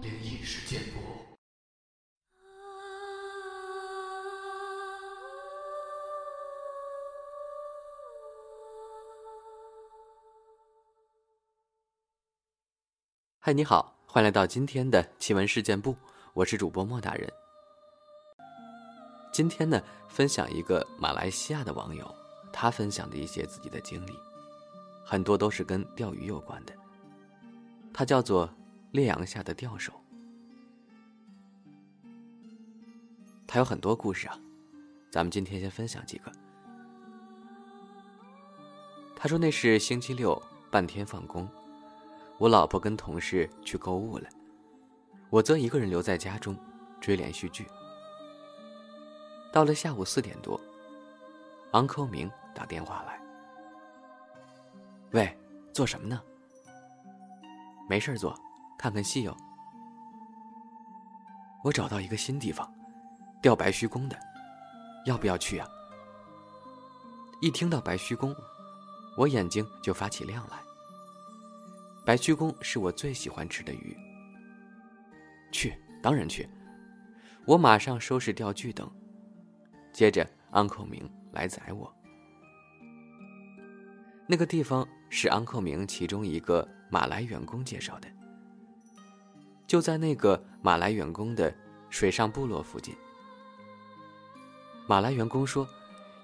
灵异事件簿。嗨，你好，欢迎来到今天的奇闻事件部，我是主播莫大人。今天呢，分享一个马来西亚的网友，他分享的一些自己的经历，很多都是跟钓鱼有关的。他叫做烈阳下的钓手，他有很多故事啊，咱们今天先分享几个。他说那是星期六半天放工，我老婆跟同事去购物了，我则一个人留在家中追连续剧。到了下午四点多，uncle 明打电话来：“喂，做什么呢？”“没事做，看看戏哟。”我找到一个新地方，钓白须公的，要不要去啊？一听到白须公，我眼睛就发起亮来。白须公是我最喜欢吃的鱼。去，当然去。我马上收拾钓具等。接着，uncle 明来宰我。那个地方是安克明其中一个马来员工介绍的，就在那个马来员工的水上部落附近。马来员工说，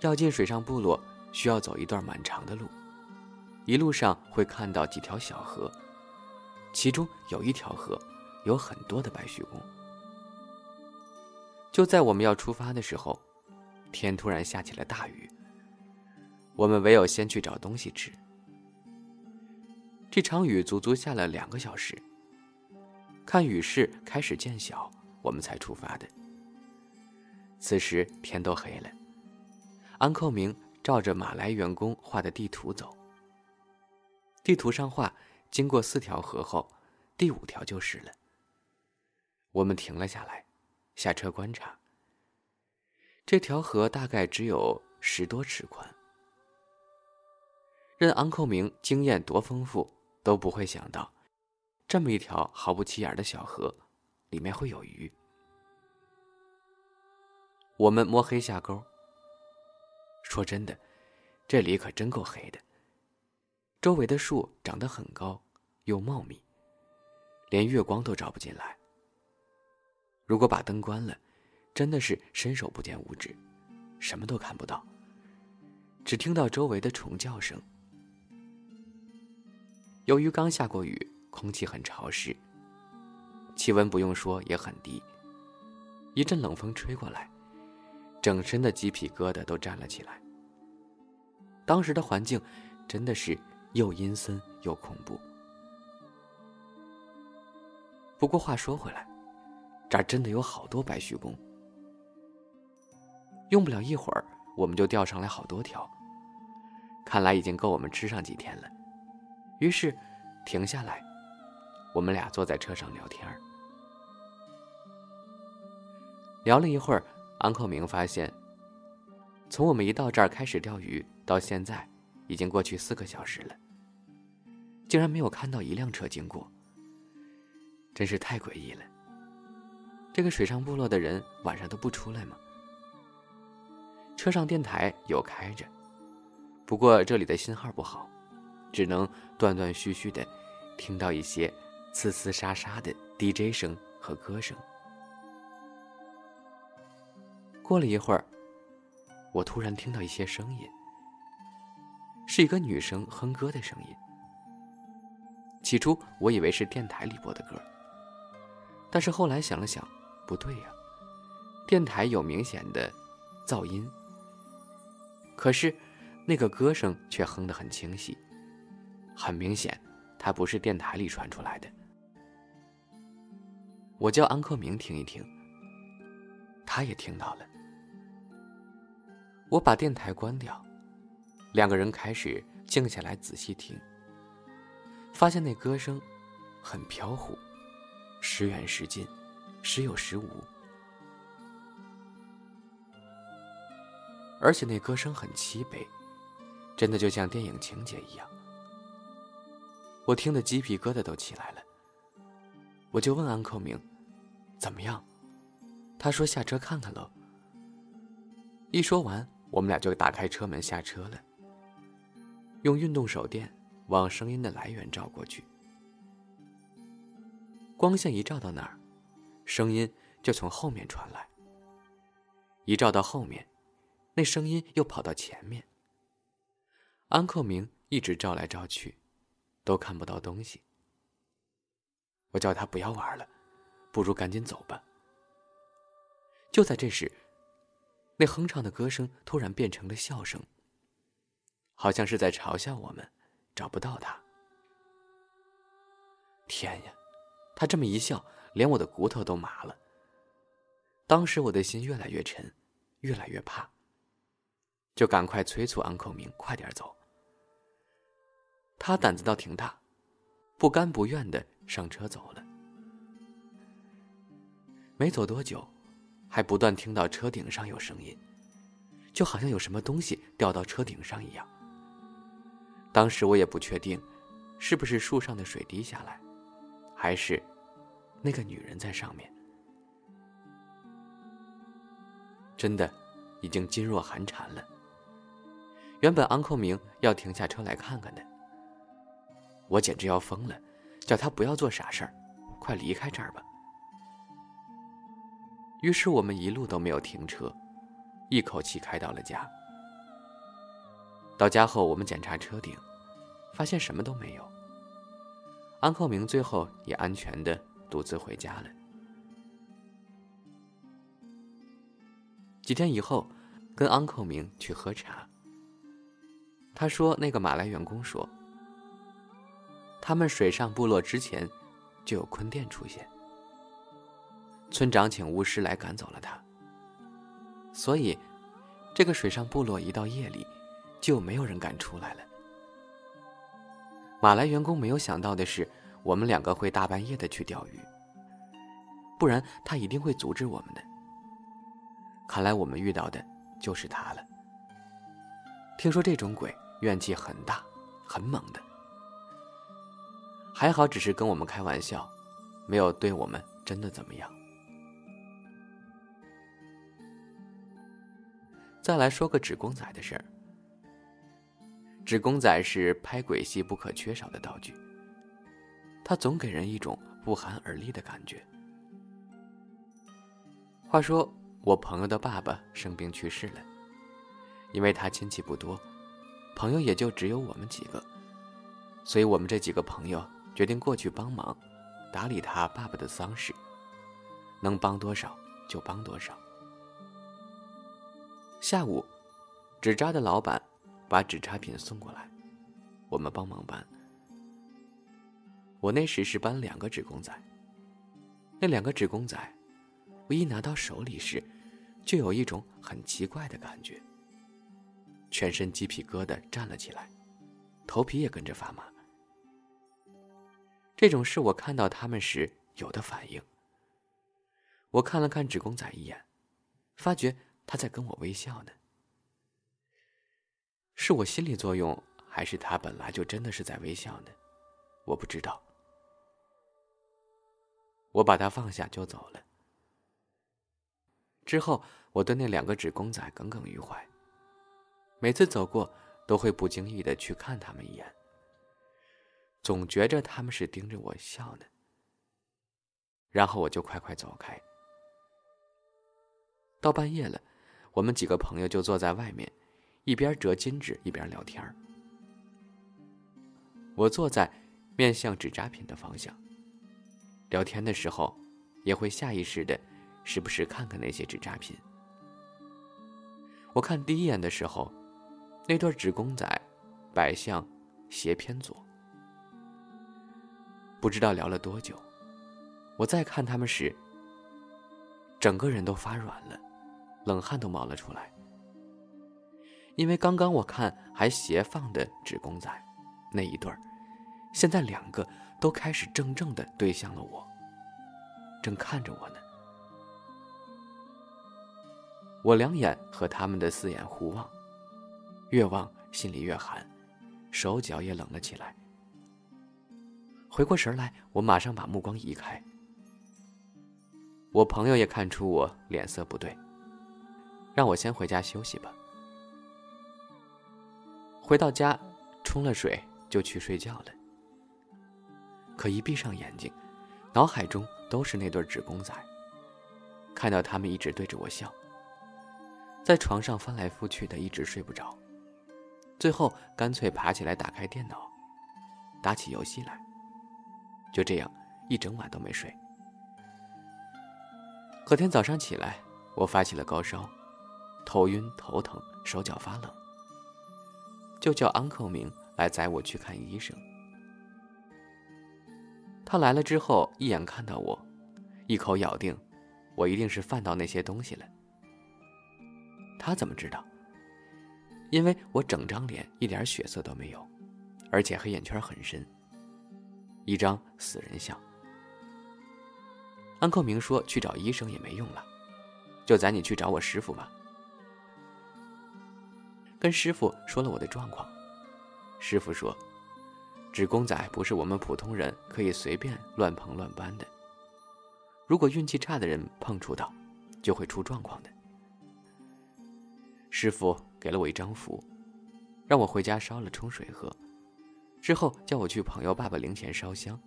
要进水上部落需要走一段蛮长的路，一路上会看到几条小河，其中有一条河有很多的白须公。就在我们要出发的时候。天突然下起了大雨，我们唯有先去找东西吃。这场雨足足下了两个小时，看雨势开始渐小，我们才出发的。此时天都黑了，安寇明照着马来员工画的地图走。地图上画，经过四条河后，第五条就是了。我们停了下来，下车观察。这条河大概只有十多尺宽，任安寇明经验多丰富，都不会想到，这么一条毫不起眼的小河，里面会有鱼。我们摸黑下钩。说真的，这里可真够黑的。周围的树长得很高，又茂密，连月光都照不进来。如果把灯关了。真的是伸手不见五指，什么都看不到，只听到周围的虫叫声。由于刚下过雨，空气很潮湿，气温不用说也很低。一阵冷风吹过来，整身的鸡皮疙瘩都站了起来。当时的环境真的是又阴森又恐怖。不过话说回来，这儿真的有好多白须公。用不了一会儿，我们就钓上来好多条。看来已经够我们吃上几天了。于是，停下来，我们俩坐在车上聊天聊了一会儿，安克明发现，从我们一到这儿开始钓鱼到现在，已经过去四个小时了，竟然没有看到一辆车经过，真是太诡异了。这个水上部落的人晚上都不出来吗？车上电台有开着，不过这里的信号不好，只能断断续续的听到一些呲呲沙沙的 DJ 声和歌声。过了一会儿，我突然听到一些声音，是一个女生哼歌的声音。起初我以为是电台里播的歌，但是后来想了想，不对呀，电台有明显的噪音。可是，那个歌声却哼得很清晰，很明显，它不是电台里传出来的。我叫安克明听一听，他也听到了。我把电台关掉，两个人开始静下来仔细听，发现那歌声很飘忽，时远时近，时有时无。而且那歌声很凄悲，真的就像电影情节一样。我听得鸡皮疙瘩都起来了。我就问安扣明：“怎么样？”他说：“下车看看喽。”一说完，我们俩就打开车门下车了，用运动手电往声音的来源照过去。光线一照到那儿，声音就从后面传来。一照到后面，那声音又跑到前面。安克明一直照来照去，都看不到东西。我叫他不要玩了，不如赶紧走吧。就在这时，那哼唱的歌声突然变成了笑声，好像是在嘲笑我们找不到他。天呀，他这么一笑，连我的骨头都麻了。当时我的心越来越沉，越来越怕，就赶快催促安口明快点走。他胆子倒挺大，不甘不愿的上车走了。没走多久，还不断听到车顶上有声音，就好像有什么东西掉到车顶上一样。当时我也不确定，是不是树上的水滴下来，还是那个女人在上面。真的，已经噤若寒蝉了。原本安扣明要停下车来看看的，我简直要疯了，叫他不要做傻事儿，快离开这儿吧。于是我们一路都没有停车，一口气开到了家。到家后，我们检查车顶，发现什么都没有。安扣明最后也安全的独自回家了。几天以后，跟安扣明去喝茶。他说：“那个马来员工说，他们水上部落之前就有坤殿出现，村长请巫师来赶走了他。所以，这个水上部落一到夜里，就没有人敢出来了。马来员工没有想到的是，我们两个会大半夜的去钓鱼，不然他一定会阻止我们的。”看来我们遇到的就是他了。听说这种鬼怨气很大，很猛的。还好只是跟我们开玩笑，没有对我们真的怎么样。再来说个纸公仔的事儿。纸公仔是拍鬼戏不可缺少的道具，它总给人一种不寒而栗的感觉。话说。我朋友的爸爸生病去世了，因为他亲戚不多，朋友也就只有我们几个，所以我们这几个朋友决定过去帮忙，打理他爸爸的丧事，能帮多少就帮多少。下午，纸扎的老板把纸扎品送过来，我们帮忙搬。我那时是搬两个纸公仔，那两个纸公仔。我一拿到手里时，就有一种很奇怪的感觉，全身鸡皮疙瘩站了起来，头皮也跟着发麻。这种是我看到他们时有的反应。我看了看纸公仔一眼，发觉他在跟我微笑呢。是我心理作用，还是他本来就真的是在微笑呢？我不知道。我把它放下就走了。之后，我对那两个纸公仔耿耿于怀。每次走过，都会不经意的去看他们一眼，总觉着他们是盯着我笑呢。然后我就快快走开。到半夜了，我们几个朋友就坐在外面，一边折金纸一边聊天我坐在面向纸扎品的方向，聊天的时候，也会下意识的。时不时看看那些纸扎品。我看第一眼的时候，那对纸公仔摆向斜偏左。不知道聊了多久，我再看他们时，整个人都发软了，冷汗都冒了出来。因为刚刚我看还斜放的纸公仔，那一对儿，现在两个都开始正正的对向了我，正看着我呢。我两眼和他们的四眼互望，越望心里越寒，手脚也冷了起来。回过神来，我马上把目光移开。我朋友也看出我脸色不对，让我先回家休息吧。回到家，冲了水就去睡觉了。可一闭上眼睛，脑海中都是那对纸公仔。看到他们一直对着我笑，在床上翻来覆去的，一直睡不着。最后干脆爬起来，打开电脑，打起游戏来。就这样，一整晚都没睡。隔天早上起来，我发起了高烧，头晕头疼，手脚发冷，就叫安克明来载我去看医生。他来了之后，一眼看到我，一口咬定我一定是犯到那些东西了。他怎么知道？因为我整张脸一点血色都没有，而且黑眼圈很深，一张死人像。安克明说：“去找医生也没用了，就载你去找我师傅吧。”跟师傅说了我的状况，师傅说：“纸公仔不是我们普通人可以随便乱碰乱搬的，如果运气差的人碰触到，就会出状况的。”师傅给了我一张符，让我回家烧了冲水喝，之后叫我去朋友爸爸灵前烧香，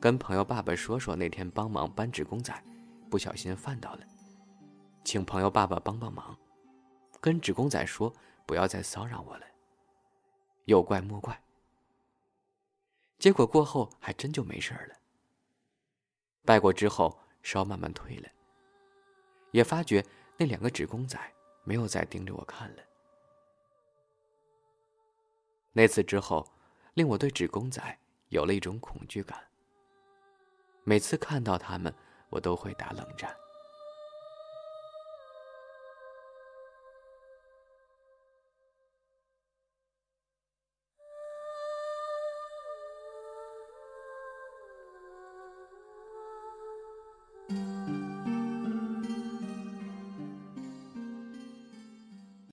跟朋友爸爸说说那天帮忙搬纸公仔，不小心犯到了，请朋友爸爸帮帮忙，跟纸公仔说不要再骚扰我了。有怪莫怪。结果过后还真就没事了。拜过之后，烧慢慢退了，也发觉那两个纸公仔。没有再盯着我看了。那次之后，令我对纸公仔有了一种恐惧感。每次看到他们，我都会打冷战。